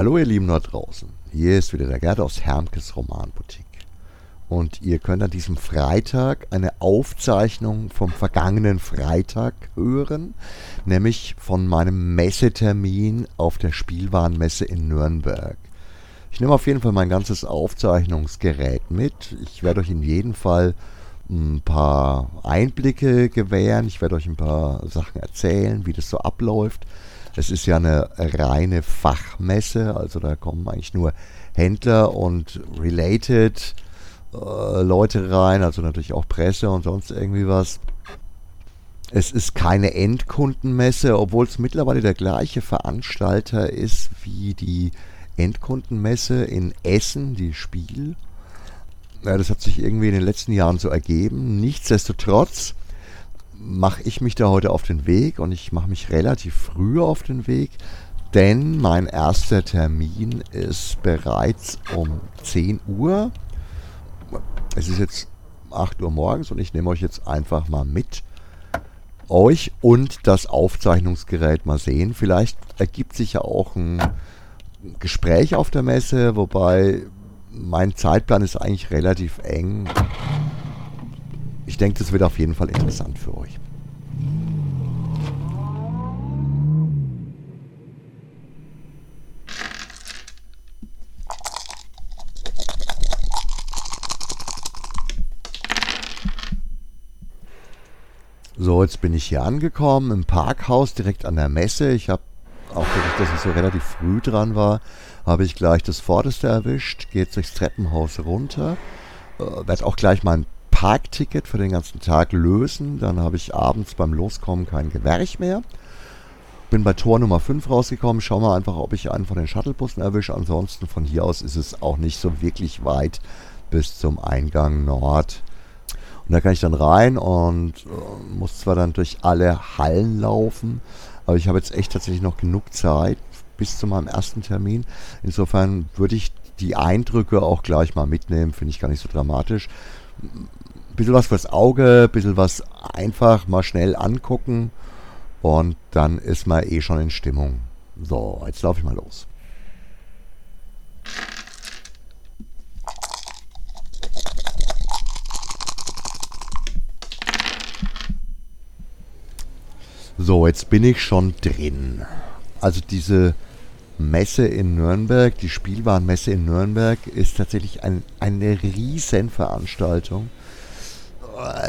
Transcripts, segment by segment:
Hallo ihr Lieben dort draußen. Hier ist wieder der Gerd aus Hermkes Romanboutique. Und ihr könnt an diesem Freitag eine Aufzeichnung vom vergangenen Freitag hören, nämlich von meinem Messetermin auf der Spielwarenmesse in Nürnberg. Ich nehme auf jeden Fall mein ganzes Aufzeichnungsgerät mit. Ich werde euch in jedem Fall ein paar Einblicke gewähren. Ich werde euch ein paar Sachen erzählen, wie das so abläuft. Es ist ja eine reine Fachmesse, also da kommen eigentlich nur Händler und related äh, Leute rein, also natürlich auch Presse und sonst irgendwie was. Es ist keine Endkundenmesse, obwohl es mittlerweile der gleiche Veranstalter ist wie die Endkundenmesse in Essen, die Spiel. Ja, das hat sich irgendwie in den letzten Jahren so ergeben. Nichtsdestotrotz mache ich mich da heute auf den Weg und ich mache mich relativ früh auf den Weg, denn mein erster Termin ist bereits um 10 Uhr. Es ist jetzt 8 Uhr morgens und ich nehme euch jetzt einfach mal mit. Euch und das Aufzeichnungsgerät mal sehen. Vielleicht ergibt sich ja auch ein Gespräch auf der Messe, wobei mein Zeitplan ist eigentlich relativ eng. Ich denke, das wird auf jeden Fall interessant für euch. So, jetzt bin ich hier angekommen im Parkhaus direkt an der Messe. Ich habe auch dadurch, dass ich so relativ früh dran war, habe ich gleich das Vorderste erwischt, jetzt durchs Treppenhaus runter, äh, werde auch gleich mein Parkticket für den ganzen Tag lösen. Dann habe ich abends beim Loskommen kein Gewerch mehr. Bin bei Tor Nummer 5 rausgekommen. Schau mal einfach, ob ich einen von den Shuttlebussen erwische. Ansonsten von hier aus ist es auch nicht so wirklich weit bis zum Eingang Nord. Und da kann ich dann rein und äh, muss zwar dann durch alle Hallen laufen, aber ich habe jetzt echt tatsächlich noch genug Zeit bis zu meinem ersten Termin. Insofern würde ich die Eindrücke auch gleich mal mitnehmen, finde ich gar nicht so dramatisch bisschen was fürs Auge, bisschen was einfach mal schnell angucken und dann ist man eh schon in Stimmung. So, jetzt laufe ich mal los. So, jetzt bin ich schon drin. Also diese Messe in Nürnberg, die Spielwarenmesse in Nürnberg, ist tatsächlich ein, eine Riesenveranstaltung.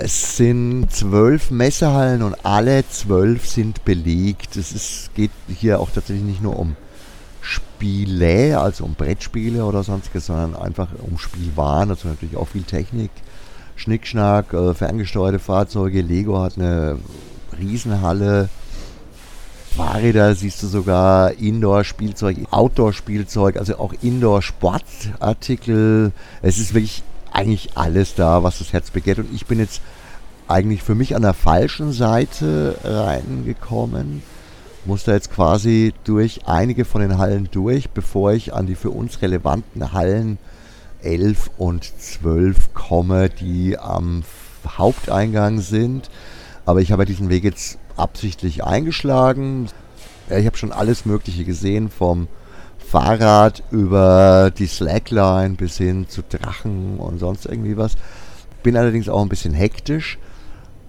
Es sind zwölf Messehallen und alle zwölf sind belegt. Es ist, geht hier auch tatsächlich nicht nur um Spiele, also um Brettspiele oder sonstiges, sondern einfach um Spielwaren, also natürlich auch viel Technik, Schnickschnack, äh, ferngesteuerte Fahrzeuge. Lego hat eine Riesenhalle. Fahrräder siehst du sogar, Indoor-Spielzeug, Outdoor-Spielzeug, also auch Indoor-Sportartikel. Es ist wirklich eigentlich alles da, was das Herz begehrt. Und ich bin jetzt eigentlich für mich an der falschen Seite reingekommen. Muss da jetzt quasi durch einige von den Hallen durch, bevor ich an die für uns relevanten Hallen 11 und 12 komme, die am Haupteingang sind. Aber ich habe diesen Weg jetzt absichtlich eingeschlagen. Ich habe schon alles Mögliche gesehen, vom Fahrrad über die Slackline bis hin zu Drachen und sonst irgendwie was. Bin allerdings auch ein bisschen hektisch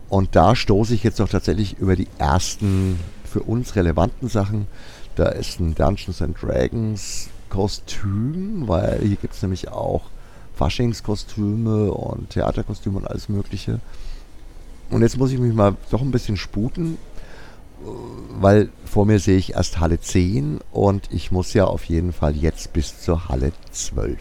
und da stoße ich jetzt auch tatsächlich über die ersten für uns relevanten Sachen. Da ist ein Dungeons and Dragons Kostüm, weil hier gibt es nämlich auch Faschingskostüme und Theaterkostüme und alles Mögliche. Und jetzt muss ich mich mal doch ein bisschen sputen, weil vor mir sehe ich erst Halle 10 und ich muss ja auf jeden Fall jetzt bis zur Halle 12.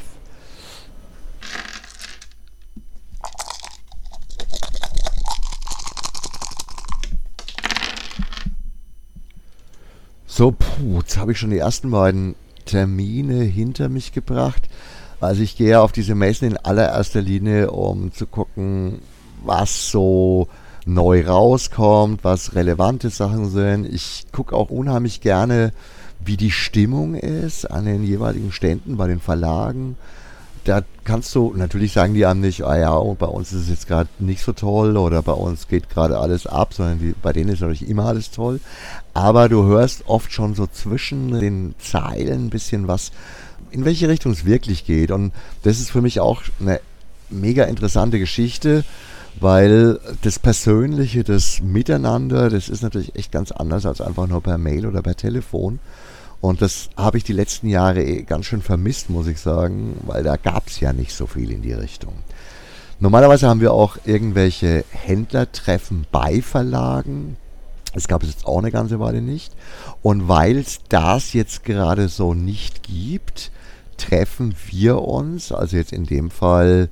So, puh, jetzt habe ich schon die ersten beiden Termine hinter mich gebracht. Also ich gehe auf diese Messen in allererster Linie, um zu gucken, was so neu rauskommt, was relevante Sachen sind. Ich gucke auch unheimlich gerne, wie die Stimmung ist an den jeweiligen Ständen bei den Verlagen. da kannst du, natürlich sagen die einem nicht, ah ja, und bei uns ist es jetzt gerade nicht so toll oder bei uns geht gerade alles ab, sondern die, bei denen ist natürlich immer alles toll. Aber du hörst oft schon so zwischen den Zeilen ein bisschen was, in welche Richtung es wirklich geht. Und das ist für mich auch eine mega interessante Geschichte, weil das Persönliche, das Miteinander, das ist natürlich echt ganz anders als einfach nur per Mail oder per Telefon. Und das habe ich die letzten Jahre eh ganz schön vermisst, muss ich sagen, weil da gab es ja nicht so viel in die Richtung. Normalerweise haben wir auch irgendwelche Händlertreffen bei Verlagen. Das gab es jetzt auch eine ganze Weile nicht. Und weil es das jetzt gerade so nicht gibt, treffen wir uns, also jetzt in dem Fall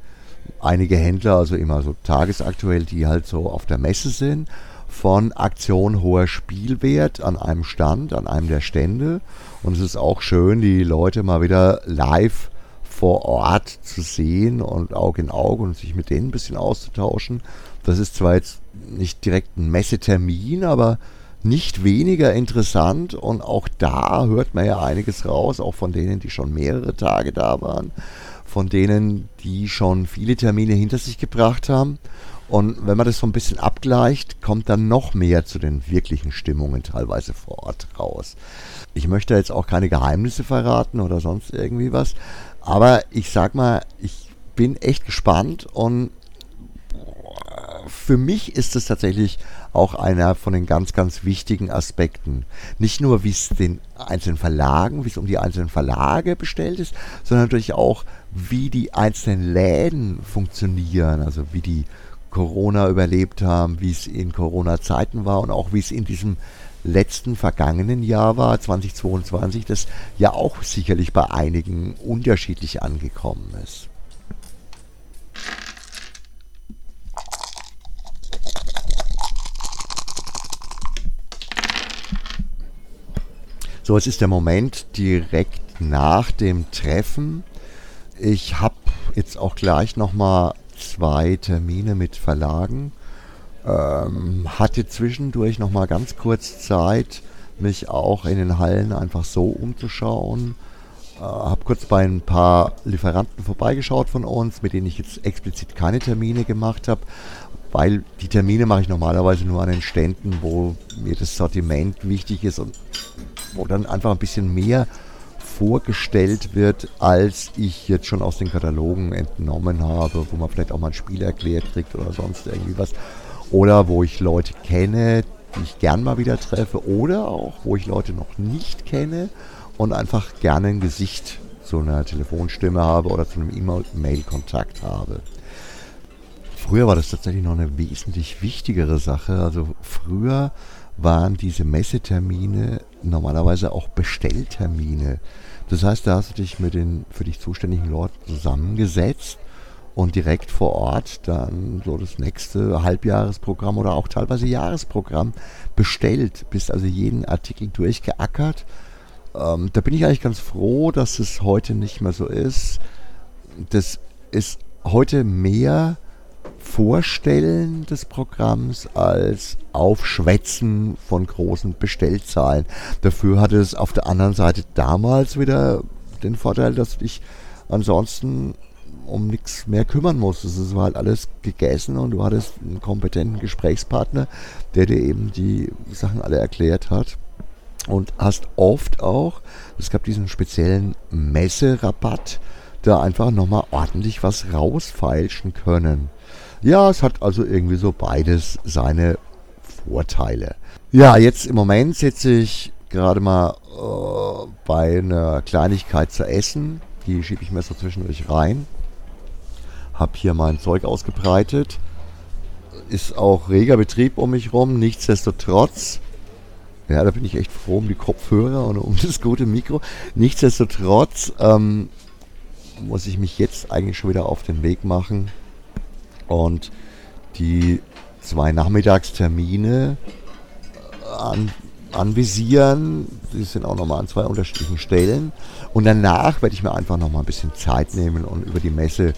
einige Händler, also immer so tagesaktuell, die halt so auf der Messe sind, von Aktion hoher Spielwert an einem Stand, an einem der Stände. Und es ist auch schön, die Leute mal wieder live vor Ort zu sehen und Auge in Auge und sich mit denen ein bisschen auszutauschen. Das ist zwar jetzt nicht direkt ein Messetermin, aber nicht weniger interessant und auch da hört man ja einiges raus, auch von denen, die schon mehrere Tage da waren, von denen, die schon viele Termine hinter sich gebracht haben und wenn man das so ein bisschen abgleicht, kommt dann noch mehr zu den wirklichen Stimmungen teilweise vor Ort raus. Ich möchte jetzt auch keine Geheimnisse verraten oder sonst irgendwie was, aber ich sag mal, ich bin echt gespannt und für mich ist es tatsächlich auch einer von den ganz, ganz wichtigen Aspekten. Nicht nur, wie es den einzelnen Verlagen, wie es um die einzelnen Verlage bestellt ist, sondern natürlich auch, wie die einzelnen Läden funktionieren, also wie die Corona überlebt haben, wie es in Corona-Zeiten war und auch wie es in diesem letzten vergangenen Jahr war, 2022, das ja auch sicherlich bei einigen unterschiedlich angekommen ist. So, es ist der Moment direkt nach dem Treffen. Ich habe jetzt auch gleich nochmal zwei Termine mit Verlagen. Ähm, hatte zwischendurch noch mal ganz kurz Zeit, mich auch in den Hallen einfach so umzuschauen. Äh, habe kurz bei ein paar Lieferanten vorbeigeschaut von uns, mit denen ich jetzt explizit keine Termine gemacht habe, weil die Termine mache ich normalerweise nur an den Ständen, wo mir das Sortiment wichtig ist und wo dann einfach ein bisschen mehr vorgestellt wird, als ich jetzt schon aus den Katalogen entnommen habe, wo man vielleicht auch mal ein Spiel erklärt kriegt oder sonst irgendwie was. Oder wo ich Leute kenne, die ich gern mal wieder treffe. Oder auch, wo ich Leute noch nicht kenne und einfach gerne ein Gesicht zu einer Telefonstimme habe oder zu einem E-Mail-Kontakt habe. Früher war das tatsächlich noch eine wesentlich wichtigere Sache. Also früher waren diese Messetermine normalerweise auch Bestelltermine. Das heißt, da hast du dich mit den für dich zuständigen Leuten zusammengesetzt und direkt vor Ort dann so das nächste Halbjahresprogramm oder auch teilweise Jahresprogramm bestellt, bist also jeden Artikel durchgeackert. Ähm, da bin ich eigentlich ganz froh, dass es heute nicht mehr so ist. Das ist heute mehr Vorstellen des Programms als Aufschwätzen von großen Bestellzahlen. Dafür hatte es auf der anderen Seite damals wieder den Vorteil, dass du dich ansonsten um nichts mehr kümmern musstest. Es war halt alles gegessen und du hattest einen kompetenten Gesprächspartner, der dir eben die Sachen alle erklärt hat. Und hast oft auch, es gab diesen speziellen Messerabatt, da einfach nochmal ordentlich was rausfeilschen können. Ja, es hat also irgendwie so beides seine Vorteile. Ja, jetzt im Moment sitze ich gerade mal äh, bei einer Kleinigkeit zu essen. Die schiebe ich mir so zwischendurch rein. Hab hier mein Zeug ausgebreitet. Ist auch reger Betrieb um mich rum. Nichtsdestotrotz, ja, da bin ich echt froh um die Kopfhörer und um das gute Mikro. Nichtsdestotrotz ähm, muss ich mich jetzt eigentlich schon wieder auf den Weg machen, und die zwei Nachmittagstermine äh, an, anvisieren. Die sind auch nochmal an zwei unterschiedlichen Stellen. Und danach werde ich mir einfach nochmal ein bisschen Zeit nehmen und über die Messe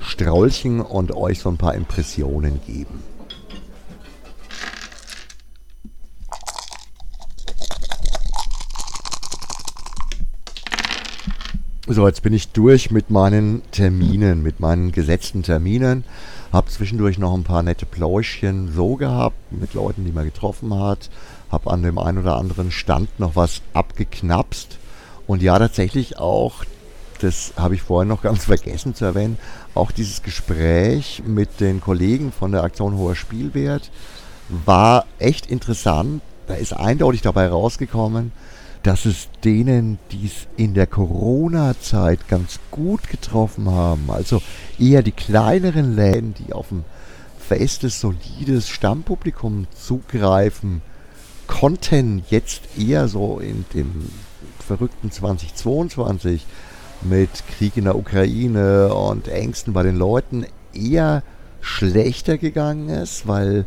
strolchen und euch so ein paar Impressionen geben. So, jetzt bin ich durch mit meinen Terminen, mit meinen gesetzten Terminen. Hab zwischendurch noch ein paar nette Pläuschchen so gehabt, mit Leuten, die man getroffen hat. Hab an dem einen oder anderen Stand noch was abgeknapst. Und ja, tatsächlich auch, das habe ich vorhin noch ganz vergessen zu erwähnen, auch dieses Gespräch mit den Kollegen von der Aktion Hoher Spielwert war echt interessant. Da ist eindeutig dabei rausgekommen, dass es denen, die es in der Corona-Zeit ganz gut getroffen haben, also eher die kleineren Läden, die auf ein festes, solides Stammpublikum zugreifen, konnten jetzt eher so in dem verrückten 2022 mit Krieg in der Ukraine und Ängsten bei den Leuten eher schlechter gegangen ist, weil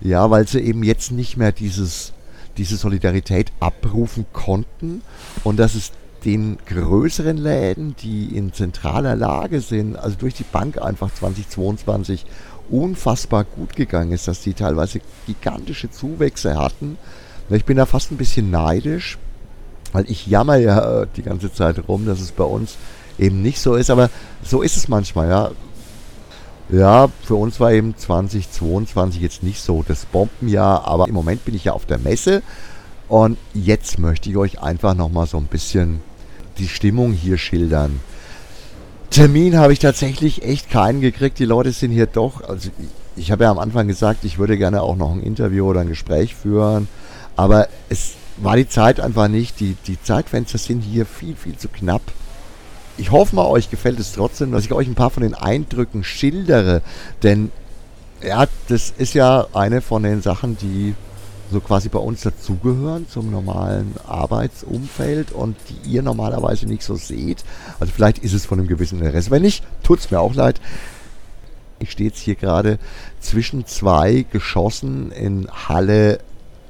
ja, weil sie eben jetzt nicht mehr dieses diese Solidarität abrufen konnten und dass es den größeren Läden, die in zentraler Lage sind, also durch die Bank einfach 2022 unfassbar gut gegangen ist, dass die teilweise gigantische Zuwächse hatten. Ich bin da fast ein bisschen neidisch, weil ich jammer ja die ganze Zeit rum, dass es bei uns eben nicht so ist, aber so ist es manchmal, ja. Ja, für uns war eben 2022 jetzt nicht so das Bombenjahr, aber im Moment bin ich ja auf der Messe und jetzt möchte ich euch einfach nochmal so ein bisschen die Stimmung hier schildern. Termin habe ich tatsächlich echt keinen gekriegt. Die Leute sind hier doch, also ich, habe ja am Anfang gesagt, ich würde gerne auch noch ein Interview oder ein Gespräch führen, aber es war die Zeit einfach nicht. Die, die Zeitfenster sind hier viel, viel zu knapp ich hoffe mal, euch gefällt es trotzdem, dass ich euch ein paar von den Eindrücken schildere. Denn ja, das ist ja eine von den Sachen, die so quasi bei uns dazugehören zum normalen Arbeitsumfeld und die ihr normalerweise nicht so seht. Also vielleicht ist es von einem gewissen Interesse. Wenn nicht, tut es mir auch leid. Ich stehe jetzt hier gerade zwischen zwei Geschossen in Halle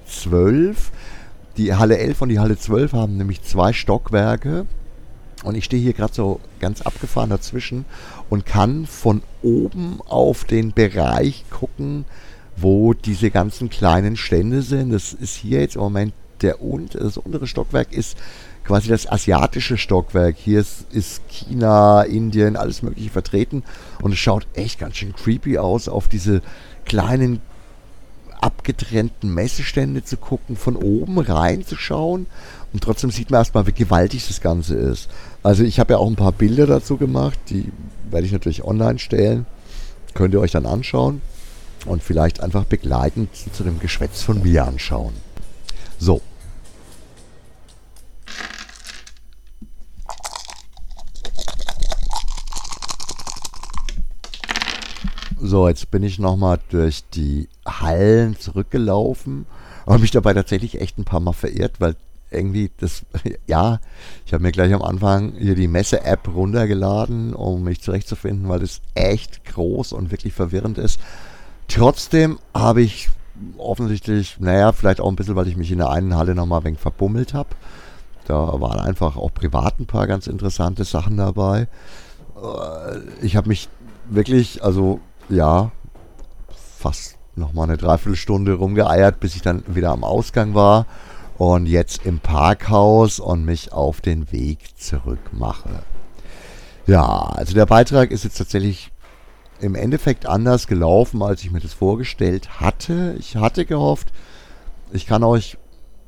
12. Die Halle 11 und die Halle 12 haben nämlich zwei Stockwerke und ich stehe hier gerade so ganz abgefahren dazwischen und kann von oben auf den Bereich gucken, wo diese ganzen kleinen Stände sind. Das ist hier jetzt im Moment der und das untere Stockwerk ist quasi das asiatische Stockwerk. Hier ist, ist, China, Indien, alles Mögliche vertreten. Und es schaut echt ganz schön creepy aus, auf diese kleinen abgetrennten Messestände zu gucken, von oben reinzuschauen und trotzdem sieht man erstmal, wie gewaltig das Ganze ist. Also ich habe ja auch ein paar Bilder dazu gemacht, die werde ich natürlich online stellen. Könnt ihr euch dann anschauen und vielleicht einfach begleitend zu dem Geschwätz von mir anschauen. So. So, jetzt bin ich nochmal durch die Hallen zurückgelaufen habe mich dabei tatsächlich echt ein paar Mal verirrt, weil irgendwie das, ja, ich habe mir gleich am Anfang hier die Messe-App runtergeladen, um mich zurechtzufinden, weil es echt groß und wirklich verwirrend ist. Trotzdem habe ich offensichtlich, naja, vielleicht auch ein bisschen, weil ich mich in der einen Halle nochmal ein wenig verbummelt habe. Da waren einfach auch privat ein paar ganz interessante Sachen dabei. Äh, ich habe mich wirklich, also ja, fast nochmal eine Dreiviertelstunde rumgeeiert, bis ich dann wieder am Ausgang war und jetzt im Parkhaus und mich auf den Weg zurück mache. Ja, also der Beitrag ist jetzt tatsächlich im Endeffekt anders gelaufen, als ich mir das vorgestellt hatte. Ich hatte gehofft, ich kann euch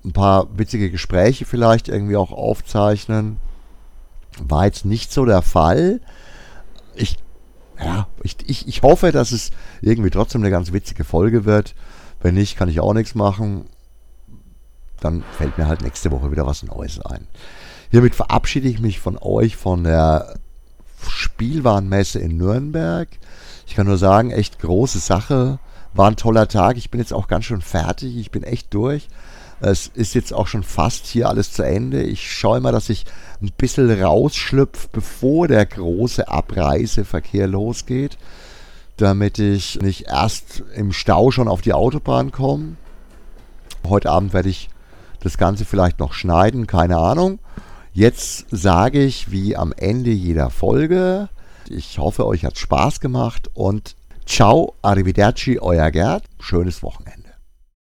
ein paar witzige Gespräche vielleicht irgendwie auch aufzeichnen. War jetzt nicht so der Fall. Ich, ja, ich, ich, ich hoffe, dass es irgendwie trotzdem eine ganz witzige Folge wird. Wenn nicht, kann ich auch nichts machen dann fällt mir halt nächste Woche wieder was Neues ein. Hiermit verabschiede ich mich von euch von der Spielwarenmesse in Nürnberg. Ich kann nur sagen, echt große Sache. War ein toller Tag. Ich bin jetzt auch ganz schön fertig. Ich bin echt durch. Es ist jetzt auch schon fast hier alles zu Ende. Ich schaue mal, dass ich ein bisschen rausschlüpfe, bevor der große Abreiseverkehr losgeht, damit ich nicht erst im Stau schon auf die Autobahn komme. Heute Abend werde ich das Ganze vielleicht noch schneiden, keine Ahnung. Jetzt sage ich wie am Ende jeder Folge, ich hoffe, euch hat Spaß gemacht und ciao, arrivederci, euer Gerd, schönes Wochenende.